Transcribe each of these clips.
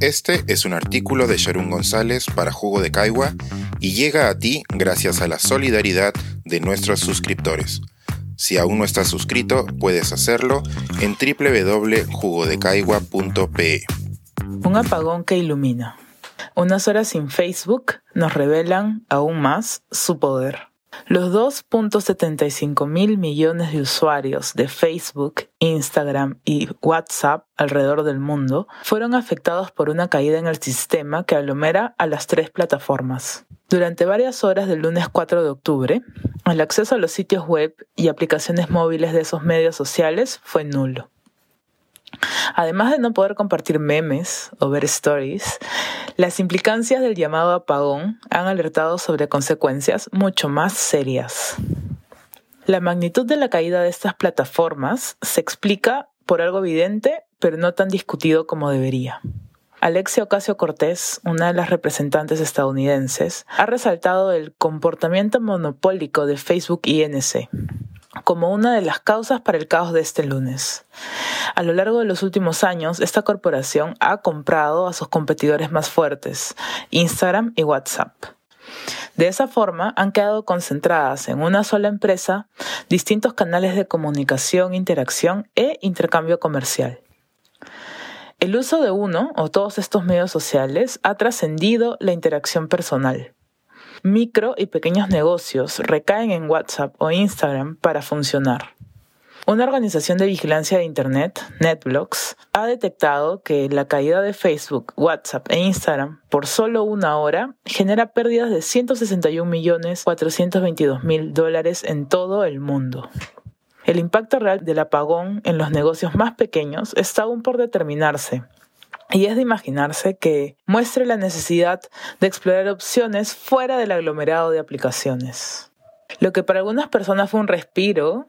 Este es un artículo de Sharon González para Jugo de Caigua y llega a ti gracias a la solidaridad de nuestros suscriptores. Si aún no estás suscrito, puedes hacerlo en www.jugodecaigua.pe. Un apagón que ilumina. Unas horas sin Facebook nos revelan aún más su poder. Los 2.75 mil millones de usuarios de Facebook, Instagram y WhatsApp alrededor del mundo fueron afectados por una caída en el sistema que aglomera a las tres plataformas. Durante varias horas del lunes 4 de octubre, el acceso a los sitios web y aplicaciones móviles de esos medios sociales fue nulo. Además de no poder compartir memes o ver stories, las implicancias del llamado apagón han alertado sobre consecuencias mucho más serias. La magnitud de la caída de estas plataformas se explica por algo evidente, pero no tan discutido como debería. Alexia Ocasio Cortés, una de las representantes estadounidenses, ha resaltado el comportamiento monopólico de Facebook y NC como una de las causas para el caos de este lunes. A lo largo de los últimos años, esta corporación ha comprado a sus competidores más fuertes, Instagram y WhatsApp. De esa forma, han quedado concentradas en una sola empresa distintos canales de comunicación, interacción e intercambio comercial. El uso de uno o todos estos medios sociales ha trascendido la interacción personal. Micro y pequeños negocios recaen en WhatsApp o Instagram para funcionar. Una organización de vigilancia de Internet, NetBlocks, ha detectado que la caída de Facebook, WhatsApp e Instagram por solo una hora genera pérdidas de 161.422.000 dólares en todo el mundo. El impacto real del apagón en los negocios más pequeños está aún por determinarse. Y es de imaginarse que muestre la necesidad de explorar opciones fuera del aglomerado de aplicaciones. Lo que para algunas personas fue un respiro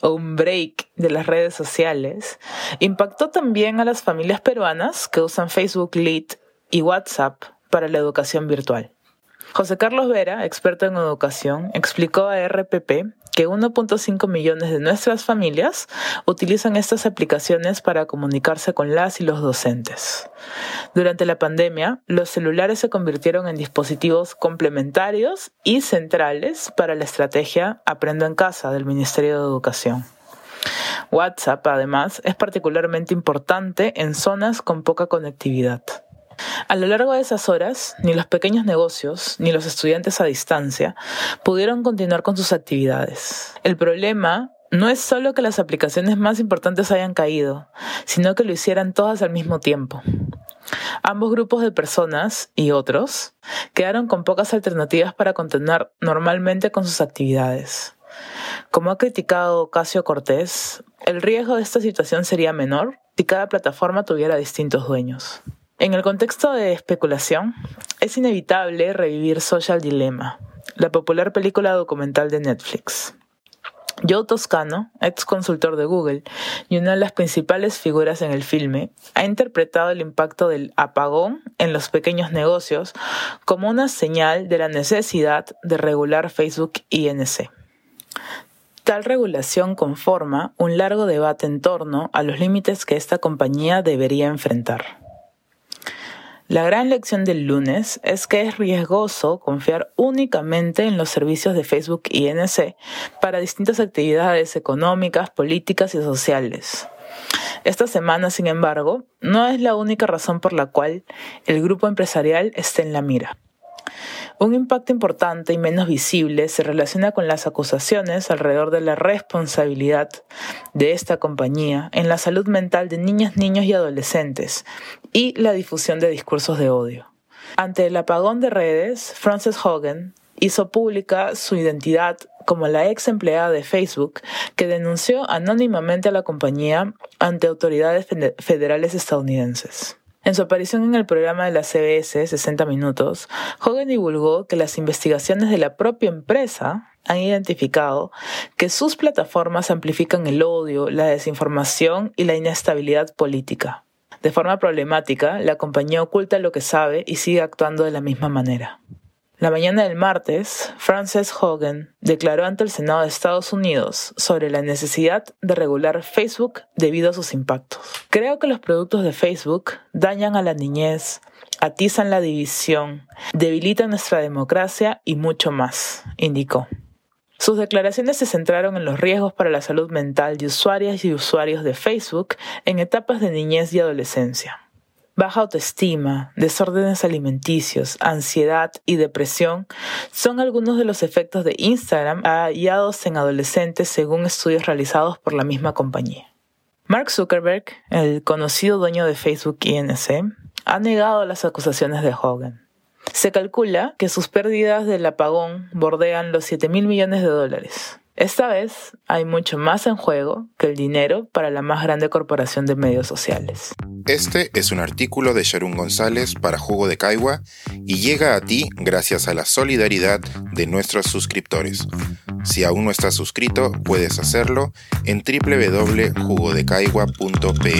o un break de las redes sociales, impactó también a las familias peruanas que usan Facebook Lite y WhatsApp para la educación virtual. José Carlos Vera, experto en educación, explicó a RPP que 1.5 millones de nuestras familias utilizan estas aplicaciones para comunicarse con las y los docentes. Durante la pandemia, los celulares se convirtieron en dispositivos complementarios y centrales para la estrategia Aprendo en casa del Ministerio de Educación. WhatsApp, además, es particularmente importante en zonas con poca conectividad. A lo largo de esas horas, ni los pequeños negocios ni los estudiantes a distancia pudieron continuar con sus actividades. El problema no es solo que las aplicaciones más importantes hayan caído, sino que lo hicieran todas al mismo tiempo. Ambos grupos de personas y otros quedaron con pocas alternativas para continuar normalmente con sus actividades. Como ha criticado Casio Cortés, el riesgo de esta situación sería menor si cada plataforma tuviera distintos dueños. En el contexto de especulación, es inevitable revivir Social Dilemma, la popular película documental de Netflix. Joe Toscano, ex consultor de Google y una de las principales figuras en el filme, ha interpretado el impacto del apagón en los pequeños negocios como una señal de la necesidad de regular Facebook INC. Tal regulación conforma un largo debate en torno a los límites que esta compañía debería enfrentar. La gran lección del lunes es que es riesgoso confiar únicamente en los servicios de Facebook y NC para distintas actividades económicas, políticas y sociales. Esta semana, sin embargo, no es la única razón por la cual el grupo empresarial está en la mira. Un impacto importante y menos visible se relaciona con las acusaciones alrededor de la responsabilidad de esta compañía en la salud mental de niñas, niños y adolescentes y la difusión de discursos de odio. Ante el apagón de redes, Frances Hogan hizo pública su identidad como la ex empleada de Facebook que denunció anónimamente a la compañía ante autoridades federales estadounidenses. En su aparición en el programa de la CBS 60 Minutos, Hogan divulgó que las investigaciones de la propia empresa han identificado que sus plataformas amplifican el odio, la desinformación y la inestabilidad política. De forma problemática, la compañía oculta lo que sabe y sigue actuando de la misma manera. La mañana del martes, Frances Hogan declaró ante el Senado de Estados Unidos sobre la necesidad de regular Facebook debido a sus impactos. Creo que los productos de Facebook dañan a la niñez, atizan la división, debilitan nuestra democracia y mucho más, indicó. Sus declaraciones se centraron en los riesgos para la salud mental de usuarias y usuarios de Facebook en etapas de niñez y adolescencia. Baja autoestima, desórdenes alimenticios, ansiedad y depresión son algunos de los efectos de Instagram hallados en adolescentes según estudios realizados por la misma compañía. Mark Zuckerberg, el conocido dueño de Facebook INC, ha negado las acusaciones de Hogan. Se calcula que sus pérdidas del apagón bordean los 7 mil millones de dólares. Esta vez hay mucho más en juego que el dinero para la más grande corporación de medios sociales. Este es un artículo de Sharon González para Jugo de Caigua y llega a ti gracias a la solidaridad de nuestros suscriptores. Si aún no estás suscrito, puedes hacerlo en www.jugodecaigua.pe.